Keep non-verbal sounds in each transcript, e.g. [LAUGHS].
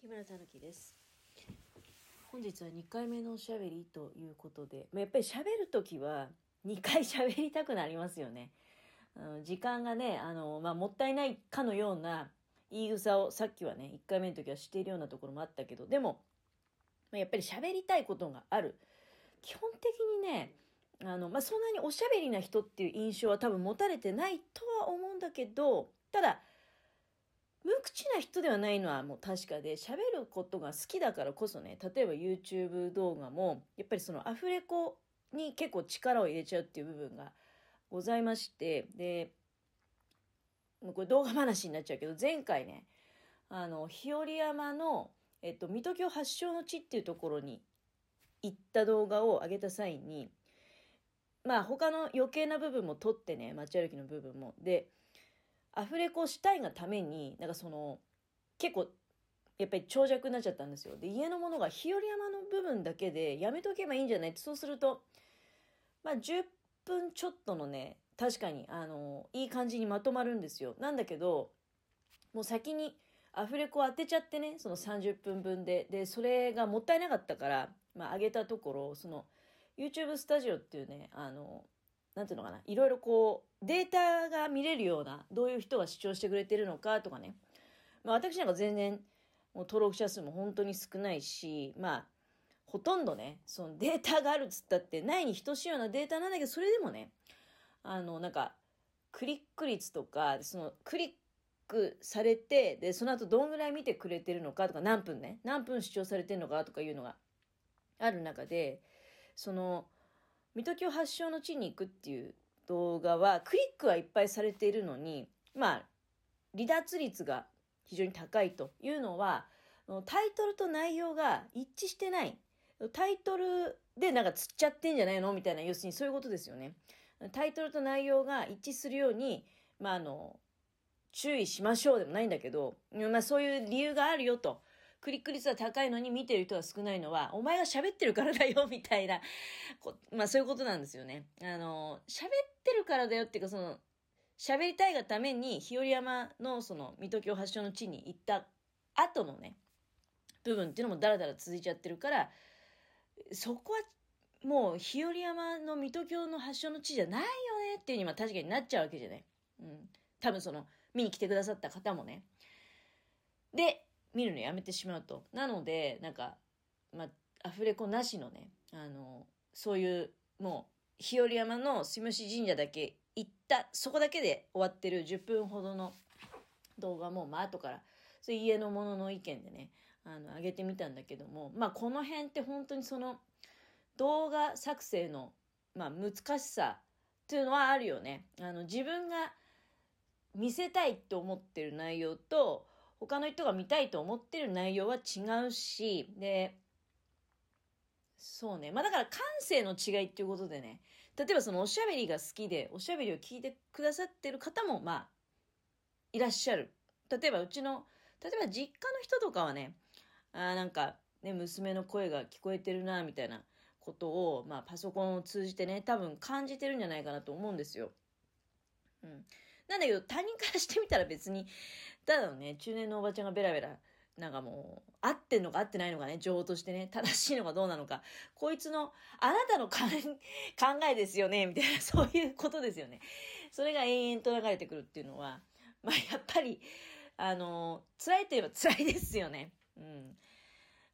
木村たぬきです。本日は2回目のおしゃべりということでまあやっぱり喋るときは2回喋りたくなりますよね。あの時間がねあの、まあ、もったいないかのような言い草をさっきはね1回目の時はしているようなところもあったけどでも、まあ、やっぱり喋りたいことがある。基本的にねあの、まあ、そんなにおしゃべりな人っていう印象は多分持たれてないとは思うんだけどただ無口な人ではないのはもう確かで喋ることが好きだからこそね例えば YouTube 動画もやっぱりそのアフレコに結構力を入れちゃうっていう部分がございましてでこれ動画話になっちゃうけど前回ねあの日和山の、えっと、水戸京発祥の地っていうところに行った動画を上げた際にまあ他の余計な部分も撮ってね街歩きの部分も。でアフレコしたいがためになんかその結構やっぱり長尺になっちゃったんですよ。で家のものが日和山の部分だけでやめとけばいいんじゃない？ってそうするとまあ10分ちょっとのね確かにあのいい感じにまとまるんですよ。なんだけどもう先にアフレコ当てちゃってねその30分分で。でそれがもったいなかったからまあ上げたところその YouTube スタジオっていうねあのなんていうのかないろいろこうデータが見れるようなどういう人が視聴してくれてるのかとかね、まあ、私なんか全然もう登録者数も本当に少ないしまあほとんどねそのデータがあるっつったってないに等しいようなデータなんだけどそれでもねあのなんかクリック率とかそのクリックされてでその後どんぐらい見てくれてるのかとか何分ね何分視聴されてるのかとかいうのがある中でその水戸京発祥の地に行くっていう動画はクリックはいっぱいされているのにまあ離脱率が非常に高いというのはタイトルと内容が一致してない。タイトルでなんか釣っちゃってんじゃないのみたいな要するにそういうことですよね。タイトルと内容が一致するようにまああの注意しましょうでもないんだけど、まあ、そういう理由があるよと。クリック率は高いのに見てる人が少ないのは、お前が喋ってるからだよ、[LAUGHS] みたいな、まあそういうことなんですよね。あの、喋ってるからだよっていうか、その、喋りたいがために、日和山のその、水戸京発祥の地に行った後のね、部分っていうのもダラダラ続いちゃってるから、そこはもう日和山の水戸京の発祥の地じゃないよねっていうには確かになっちゃうわけじゃない。うん。多分その、見に来てくださった方もね。で、見るのやめてしまうと。なので、なんか、まあ、アフレコなしのね、あの、そういう、もう、日和山の住吉神社だけ行った、そこだけで終わってる10分ほどの動画も、まあ、後から、そ家の者の意見でね、あの、上げてみたんだけども、まあ、この辺って本当にその、動画作成の、まあ、難しさっていうのはあるよね。あの、自分が見せたいって思ってる内容と、他の人が見たいと思ってる内容は違うし、で、そうね。まあだから感性の違いっていうことでね、例えばそのおしゃべりが好きで、おしゃべりを聞いてくださってる方も、まあ、いらっしゃる。例えばうちの、例えば実家の人とかはね、あなんか、ね、娘の声が聞こえてるな、みたいなことを、まあパソコンを通じてね、多分感じてるんじゃないかなと思うんですよ。うん。なんだけど他人からしてみたら別にただのね、中年のおばちゃんがベラベラ、なんかもう、合ってんのか合ってないのかね、情報としてね、正しいのかどうなのか、こいつの、あなたの [LAUGHS] 考えですよね、みたいな、[LAUGHS] そういうことですよね。それが延々と流れてくるっていうのは、まあやっぱり、あの、辛いといえば辛いですよね。うん。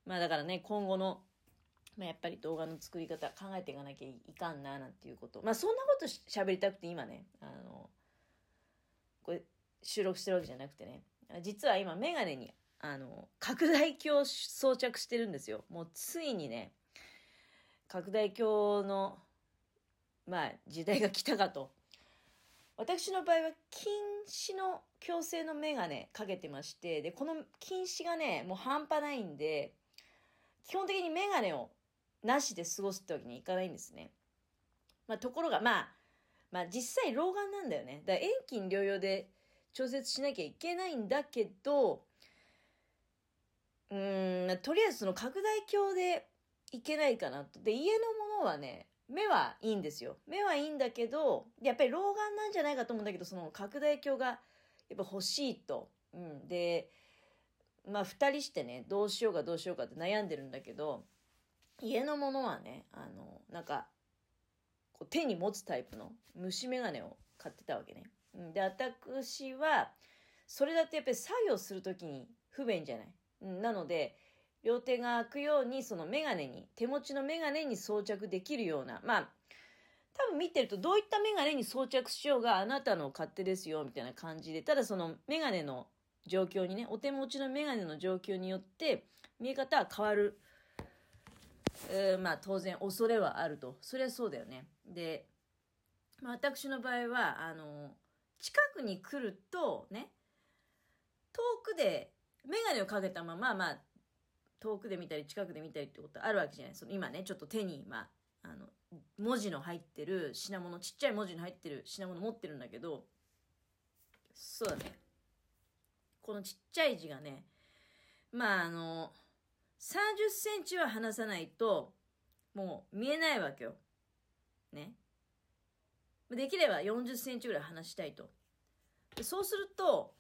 まあだからね、今後の、まあ、やっぱり動画の作り方考えていかなきゃいかんな、なんていうこと。まあそんなことし喋りたくて今ね、あの、これ収録してるわけじゃなくてね、実は今メガネに、あの、拡大鏡を装着してるんですよ。もうついにね、拡大鏡の、まあ、時代が来たかと。私の場合は近視の矯正のメガネかけてまして、で、この近視がね、もう半端ないんで、基本的にメガネをなしで過ごすってわけにいかないんですね。まあ、ところが、まあ、まあ実際老眼なんだよね。だから遠近療養で調節しなきゃいけないんだけど、うん、とりあえずその拡大鏡でいけないかなと。で、家のものはね、目はいいんですよ。目はいいんだけど、やっぱり老眼なんじゃないかと思うんだけど、その拡大鏡がやっぱ欲しいと。うん。で、まあ二人してね、どうしようかどうしようかって悩んでるんだけど、家のものはね、あの、なんか、こう手に持つタイプの虫眼鏡を買ってたわけね。で、私は、それだってやっぱり作業するときに不便じゃない。なので、両手が開くように、そのメガネに、手持ちのメガネに装着できるような、まあ、多分見てるとどういったメガネに装着しようがあなたの勝手ですよ、みたいな感じで、ただそのメガネの状況にね、お手持ちのメガネの状況によって見え方は変わる。えー、まあ当然恐れはあると。それはそうだよね。で、まあ、私の場合は、あの、近くに来るとね、遠くでメガネをかけたまま、まあ、遠くで見たり近くで見たりってことあるわけじゃないその今ね、ちょっと手に、まあ、あの、文字の入ってる品物、ちっちゃい文字の入ってる品物持ってるんだけど、そうだね。このちっちゃい字がね、まああの、30センチは離さないと、もう見えないわけよ。ね。できれば40センチぐらい離したいと。そうすると、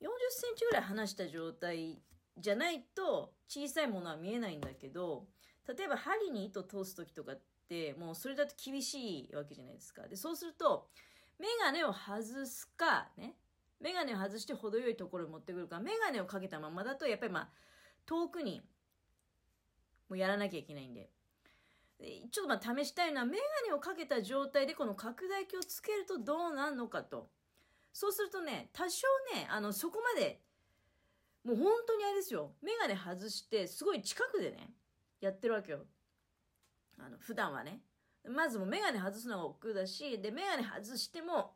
40センチぐらい離した状態じゃないと小さいものは見えないんだけど、例えば針に糸通す時とかって、もうそれだと厳しいわけじゃないですか。で、そうすると、メガネを外すか、ね。メガネを外して程よいところに持ってくるか、メガネをかけたままだと、やっぱりまあ、遠くに、もうやらなきゃいけないんで。ちょっとまあ試したいのは、メガネをかけた状態でこの拡大鏡をつけるとどうなるのかと。そうするとね、多少ね、あの、そこまで、もう本当にあれですよ。メガネ外して、すごい近くでね、やってるわけよ。あの、普段はね。まずもうメガネ外すのが億劫だし、で、メガネ外しても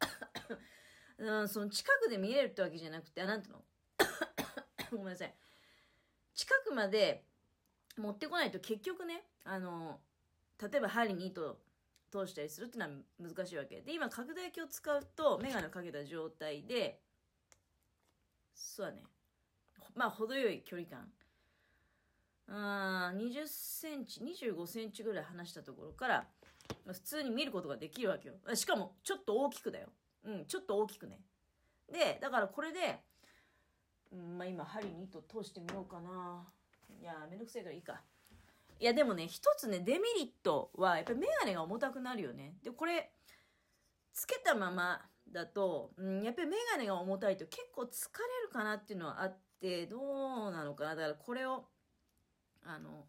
[COUGHS] うん、その近くで見えるってわけじゃなくて、あ、なんていうの？[COUGHS] ごめんなさい。近くまで持ってこないと結局ね、あの、例えば針に糸通したりするっていうのは難しいわけ。で、今拡大鏡を使うと、メガネをかけた状態で、そうだね。まあ、程よい距離感。あ20センチ、25センチぐらい離したところから、普通に見ることができるわけよ。しかも、ちょっと大きくだよ。うん、ちょっと大きくね。で、だからこれで、うん、まあ今、針に糸通してみようかな。いやめんどくせえからいいか。いや、でもね、一つね、デメリットは、やっぱりメガネが重たくなるよね。で、これ、つけたままだと、うん、やっぱりメガネが重たいと結構疲れるかなっていうのはあって、どうなのかな。だからこれを、あの、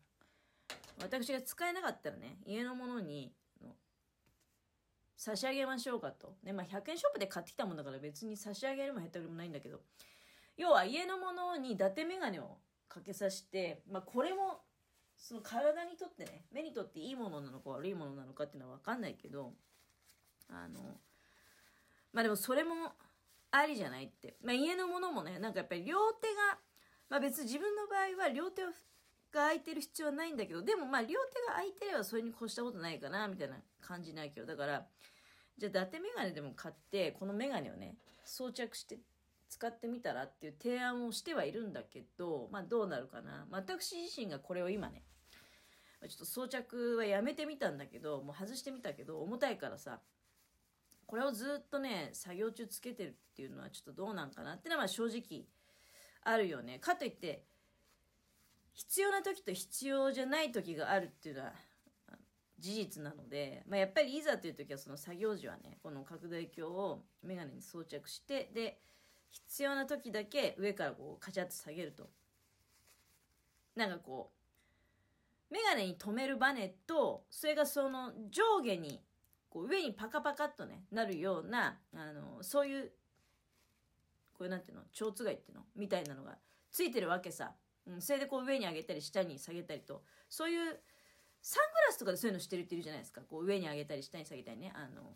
私が使えなかったらね、家のものに、差し上げましょうかと。ね、まあ、100円ショップで買ってきたもんだから別に差し上げるも減ったりもないんだけど、要は家のものに伊達メガネをかけさして、まあ、これもその体にとってね目にとっていいものなのか悪いものなのかっていうのは分かんないけどあのまあでもそれもありじゃないって、まあ、家のものもねなんかやっぱり両手が、まあ、別に自分の場合は両手が空いてる必要はないんだけどでもまあ両手が空いてればそれに越したことないかなみたいな感じないけど。だからじゃあ伊達メガネでも買ってこのメガネをね装着して使ってみたらっていう提案をしてはいるんだけど、まあどうなるかな。私自身がこれを今ね、ちょっと装着はやめてみたんだけど、もう外してみたけど、重たいからさ、これをずっとね、作業中つけてるっていうのはちょっとどうなんかなっていうのは正直あるよね。かといって、必要な時と必要じゃない時があるっていうのは事実なので、まあ、やっぱりいざという時はその作業時はね、この拡大鏡をメガネに装着して、で、必要な時だけ上からこうカチャッと下げると。なんかこうメガネに留めるバネとそれがその上下にこう上にパカパカっとねなるようなあのそういうこれなんていうの蝶つがいっていうのみたいなのがついてるわけさ、うん、それでこう上に上げたり下に下げたりとそういうサングラスとかでそういうのしてるっているじゃないですか。こう上に上げたり下に下げたりね。あの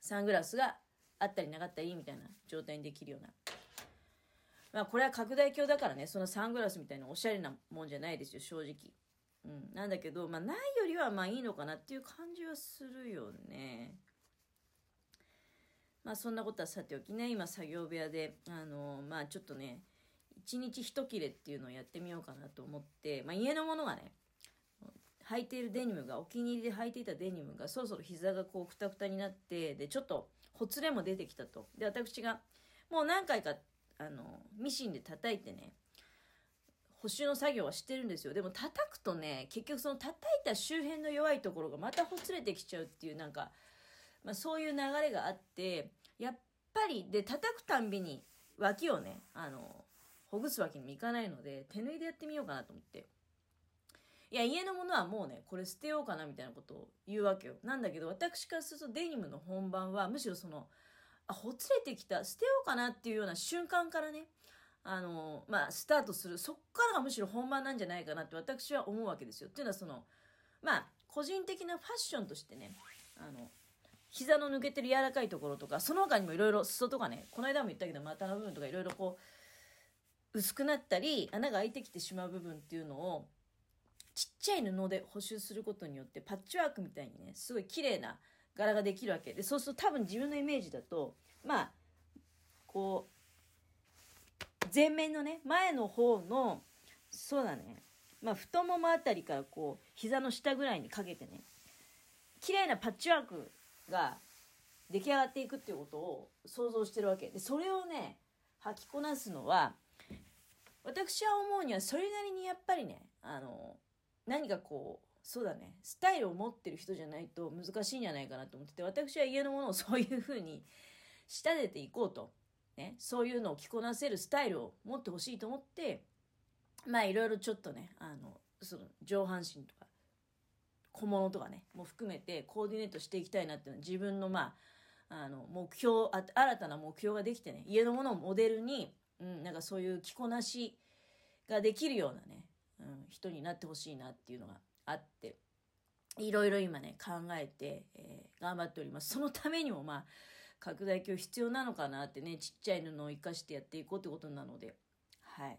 サングラスがあったりなかったりみたいな状態にできるような。まあこれは拡大鏡だからね、そのサングラスみたいなおしゃれなもんじゃないですよ、正直。うん。なんだけど、まあないよりはまあいいのかなっていう感じはするよね。まあそんなことはさておきね、今作業部屋で、あのー、まあちょっとね、一日一切れっていうのをやってみようかなと思って、まあ家のものがね、履いているデニムが、お気に入りで履いていたデニムが、そろそろ膝がこうくたくたになって、で、ちょっとほつれも出てきたと。で、私が、もう何回か、あのミシンで叩いてね補修の作業はしてるんですよでも叩くとね結局その叩いた周辺の弱いところがまたほつれてきちゃうっていうなんか、まあ、そういう流れがあってやっぱりで叩くたんびに脇をねあのほぐすわけにもいかないので手縫いでやってみようかなと思っていや家のものはもうねこれ捨てようかなみたいなことを言うわけよ。なんだけど私からするとデニムの本番はむしろそのあほつれてきた捨てようかなっていうような瞬間からねあのまあスタートする。そっからがむしろ本番なんじゃないかなって私は思うわけですよ。っていうのはそのまあ個人的なファッションとしてねあの膝の抜けてる柔らかいところとかその他にもいろいろ裾とかねこの間も言ったけど股の部分とかいろいろこう薄くなったり穴が開いてきてしまう部分っていうのをちっちゃい布で補修することによってパッチワークみたいにねすごい綺麗な柄ができるわけ。でそうすると多分自分のイメージだとまあこう前面のね前の方のそうだねまあ太ももあたりからこう膝の下ぐらいにかけてね綺麗なパッチワークが出来上がっていくっていうことを想像してるわけ。でそれをね履きこなすのは私は思うにはそれなりにやっぱりねあの何かこうそうだね。スタイルを持ってる人じゃないと難しいんじゃないかなと思ってて私は家のものをそういうふうに仕立てていこうと、ね、そういうのを着こなせるスタイルを持ってほしいと思ってまあいろいろちょっとねあのその上半身とか小物とかねも含めてコーディネートしていきたいなっていうのは自分のまああの目標あ新たな目標ができてね家のものをモデルに、うん、なんかそういう着こなしができるようなね、うん、人になってほしいなっていうのがあっていろいろ今ね考えて、えー、頑張っております。そのためにもまあ拡大鏡必要なのかなってねちっちゃい布を生かしてやっていこうってことなのではい。